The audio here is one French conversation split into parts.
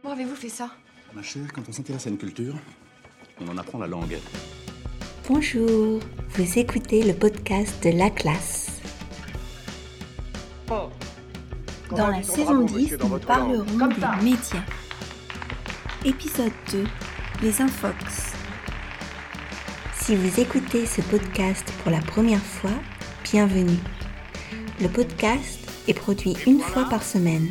Comment avez-vous fait ça? Ma chère, quand on s'intéresse à une culture, on en apprend la langue. Bonjour, vous écoutez le podcast de La Classe. Dans la saison 10, nous parlerons des médias. Épisode 2, les infox. Si vous écoutez ce podcast pour la première fois, bienvenue. Le podcast est produit une fois par semaine.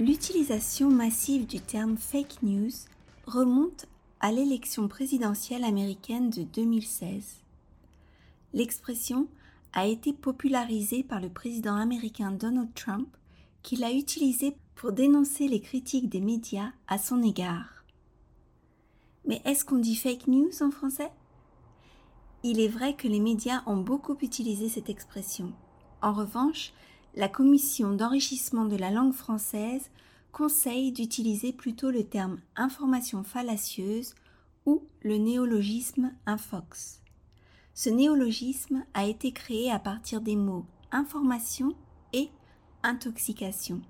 L'utilisation massive du terme fake news remonte à l'élection présidentielle américaine de 2016. L'expression a été popularisée par le président américain Donald Trump qui l'a utilisée pour dénoncer les critiques des médias à son égard. Mais est-ce qu'on dit fake news en français? Il est vrai que les médias ont beaucoup utilisé cette expression. En revanche, la commission d'enrichissement de la langue française conseille d'utiliser plutôt le terme information fallacieuse ou le néologisme infox. Ce néologisme a été créé à partir des mots information et intoxication.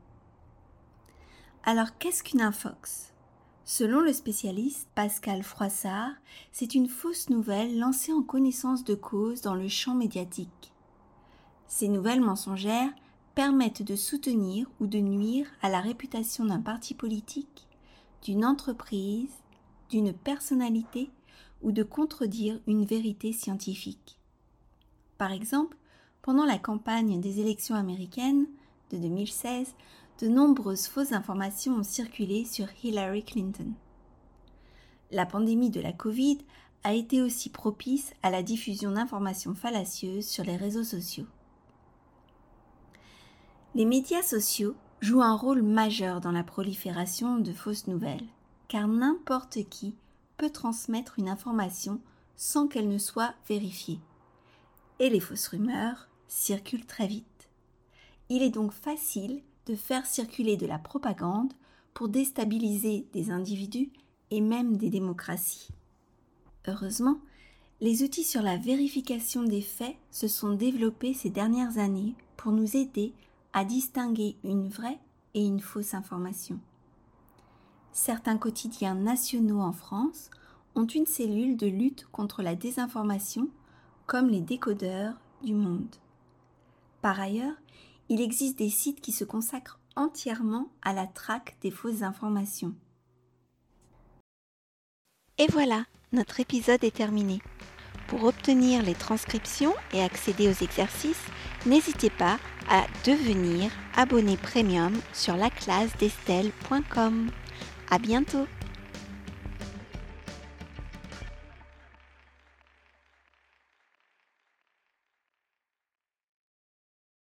Alors qu'est-ce qu'une infox? Selon le spécialiste Pascal Froissart, c'est une fausse nouvelle lancée en connaissance de cause dans le champ médiatique. Ces nouvelles mensongères permettent de soutenir ou de nuire à la réputation d'un parti politique, d'une entreprise, d'une personnalité ou de contredire une vérité scientifique. Par exemple, pendant la campagne des élections américaines de 2016, de nombreuses fausses informations ont circulé sur Hillary Clinton. La pandémie de la Covid a été aussi propice à la diffusion d'informations fallacieuses sur les réseaux sociaux. Les médias sociaux jouent un rôle majeur dans la prolifération de fausses nouvelles, car n'importe qui peut transmettre une information sans qu'elle ne soit vérifiée. Et les fausses rumeurs circulent très vite. Il est donc facile de faire circuler de la propagande pour déstabiliser des individus et même des démocraties. Heureusement, les outils sur la vérification des faits se sont développés ces dernières années pour nous aider à distinguer une vraie et une fausse information. Certains quotidiens nationaux en France ont une cellule de lutte contre la désinformation, comme les décodeurs du monde. Par ailleurs, il existe des sites qui se consacrent entièrement à la traque des fausses informations. Et voilà, notre épisode est terminé. Pour obtenir les transcriptions et accéder aux exercices, n'hésitez pas à devenir abonné premium sur laclassedestelle.com. À bientôt!